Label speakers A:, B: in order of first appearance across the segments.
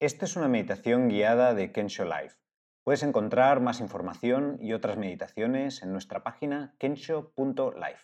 A: Esta es una meditación guiada de Kensho Life. Puedes encontrar más información y otras meditaciones en nuestra página kensho.life.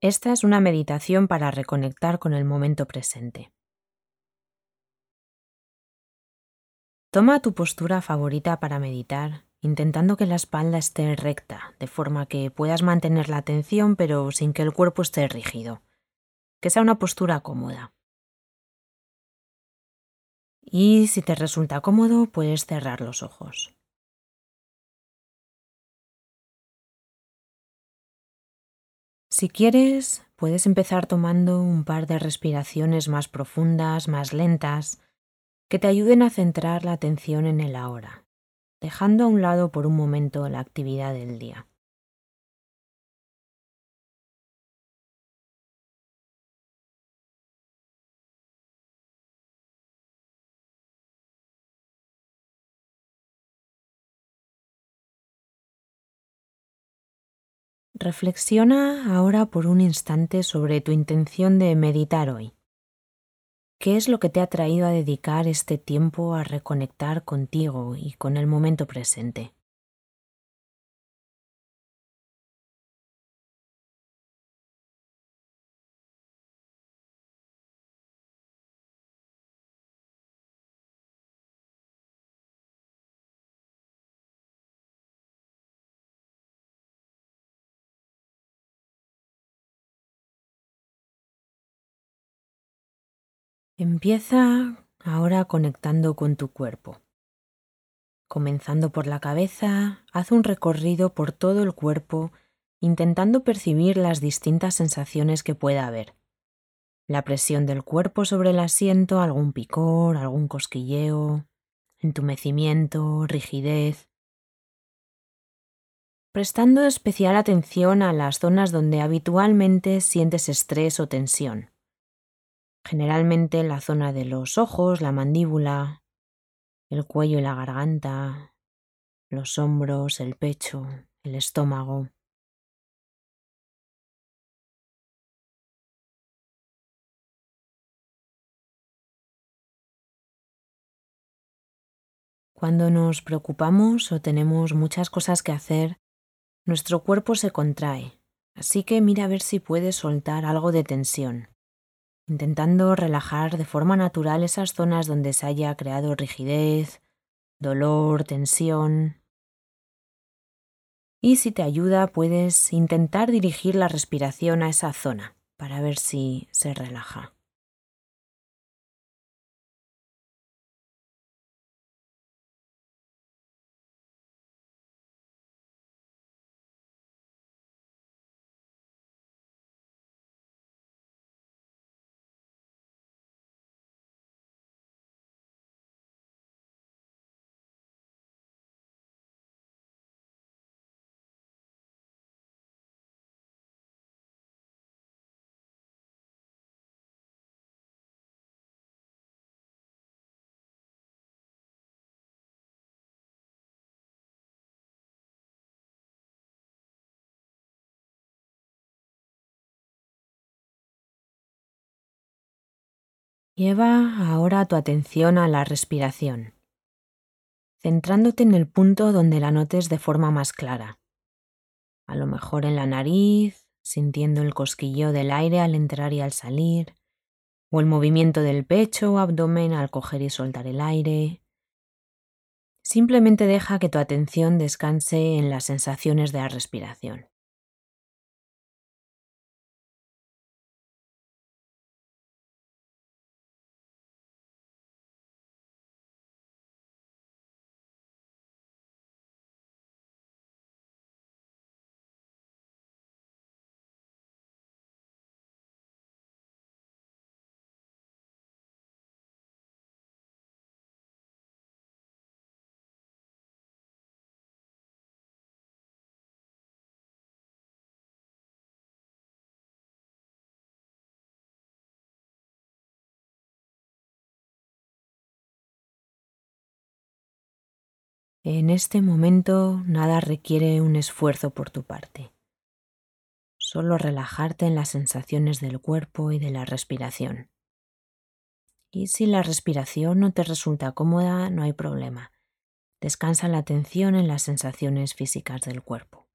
B: Esta es una meditación para reconectar con el momento presente. Toma tu postura favorita para meditar, intentando que la espalda esté recta, de forma que puedas mantener la atención pero sin que el cuerpo esté rígido. Que sea una postura cómoda. Y si te resulta cómodo, puedes cerrar los ojos. Si quieres, puedes empezar tomando un par de respiraciones más profundas, más lentas, que te ayuden a centrar la atención en el ahora, dejando a un lado por un momento la actividad del día. Reflexiona ahora por un instante sobre tu intención de meditar hoy. ¿Qué es lo que te ha traído a dedicar este tiempo a reconectar contigo y con el momento presente? Empieza ahora conectando con tu cuerpo. Comenzando por la cabeza, haz un recorrido por todo el cuerpo intentando percibir las distintas sensaciones que pueda haber. La presión del cuerpo sobre el asiento, algún picor, algún cosquilleo, entumecimiento, rigidez. Prestando especial atención a las zonas donde habitualmente sientes estrés o tensión generalmente en la zona de los ojos, la mandíbula, el cuello y la garganta, los hombros, el pecho, el estómago. Cuando nos preocupamos o tenemos muchas cosas que hacer, nuestro cuerpo se contrae, así que mira a ver si puedes soltar algo de tensión intentando relajar de forma natural esas zonas donde se haya creado rigidez, dolor, tensión. Y si te ayuda, puedes intentar dirigir la respiración a esa zona para ver si se relaja. Lleva ahora tu atención a la respiración, centrándote en el punto donde la notes de forma más clara. A lo mejor en la nariz, sintiendo el cosquillo del aire al entrar y al salir, o el movimiento del pecho o abdomen al coger y soltar el aire. Simplemente deja que tu atención descanse en las sensaciones de la respiración. En este momento nada requiere un esfuerzo por tu parte. Solo relajarte en las sensaciones del cuerpo y de la respiración. Y si la respiración no te resulta cómoda, no hay problema. Descansa la atención en las sensaciones físicas del cuerpo.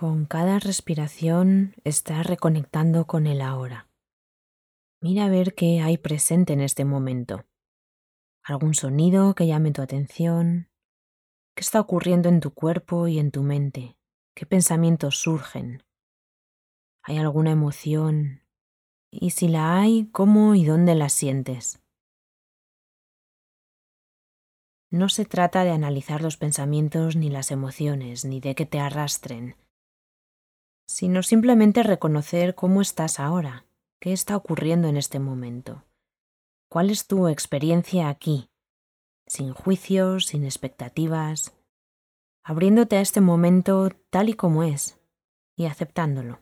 B: Con cada respiración estás reconectando con el ahora. Mira a ver qué hay presente en este momento. ¿Algún sonido que llame tu atención? ¿Qué está ocurriendo en tu cuerpo y en tu mente? ¿Qué pensamientos surgen? ¿Hay alguna emoción? Y si la hay, ¿cómo y dónde la sientes? No se trata de analizar los pensamientos ni las emociones, ni de que te arrastren sino simplemente reconocer cómo estás ahora, qué está ocurriendo en este momento, cuál es tu experiencia aquí, sin juicios, sin expectativas, abriéndote a este momento tal y como es y aceptándolo.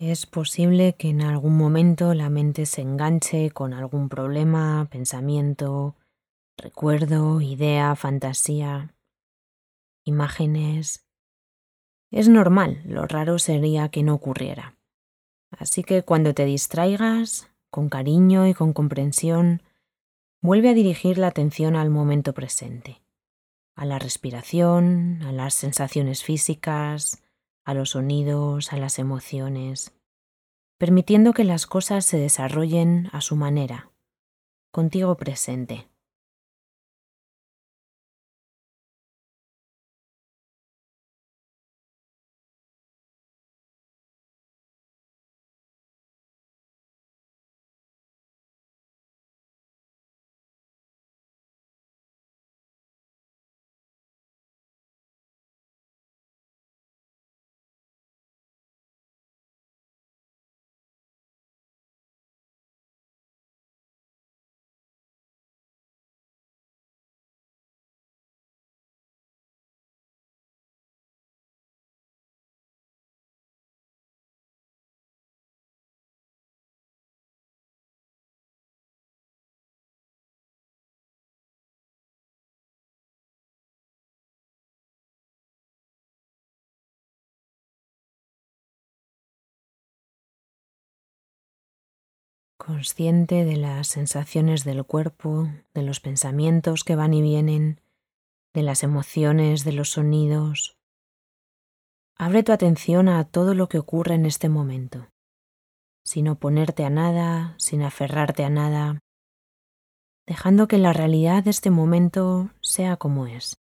B: Es posible que en algún momento la mente se enganche con algún problema, pensamiento, recuerdo, idea, fantasía, imágenes. Es normal, lo raro sería que no ocurriera. Así que cuando te distraigas, con cariño y con comprensión, vuelve a dirigir la atención al momento presente, a la respiración, a las sensaciones físicas, a los sonidos, a las emociones, permitiendo que las cosas se desarrollen a su manera, contigo presente. Consciente de las sensaciones del cuerpo, de los pensamientos que van y vienen, de las emociones, de los sonidos. Abre tu atención a todo lo que ocurre en este momento, sin oponerte a nada, sin aferrarte a nada, dejando que la realidad de este momento sea como es.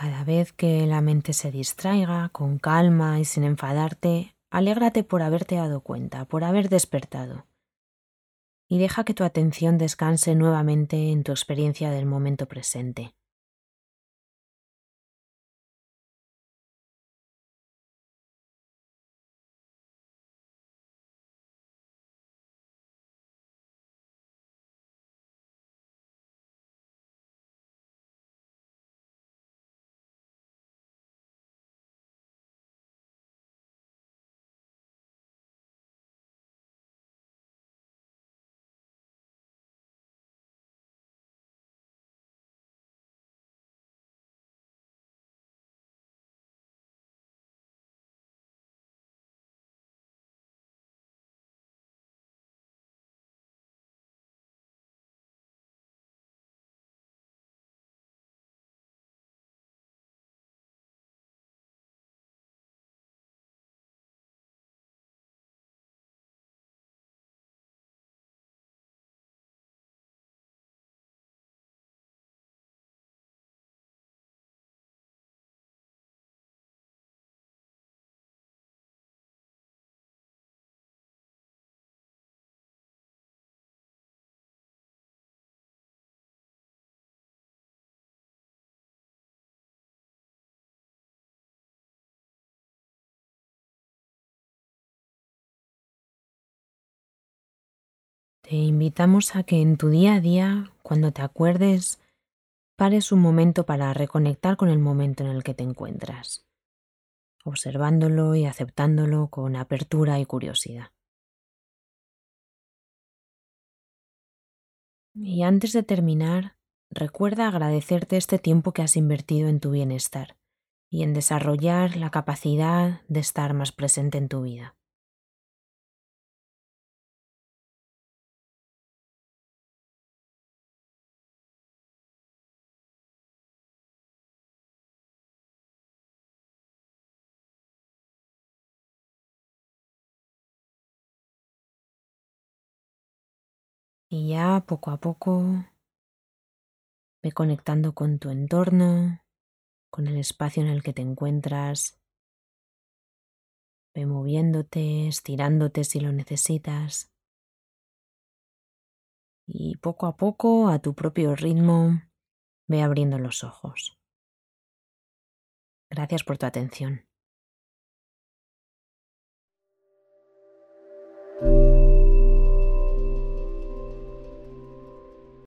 B: Cada vez que la mente se distraiga, con calma y sin enfadarte, alégrate por haberte dado cuenta, por haber despertado. Y deja que tu atención descanse nuevamente en tu experiencia del momento presente. Te invitamos a que en tu día a día, cuando te acuerdes, pares un momento para reconectar con el momento en el que te encuentras, observándolo y aceptándolo con apertura y curiosidad. Y antes de terminar, recuerda agradecerte este tiempo que has invertido en tu bienestar y en desarrollar la capacidad de estar más presente en tu vida. Y ya poco a poco ve conectando con tu entorno, con el espacio en el que te encuentras. Ve moviéndote, estirándote si lo necesitas. Y poco a poco, a tu propio ritmo, ve abriendo los ojos. Gracias por tu atención.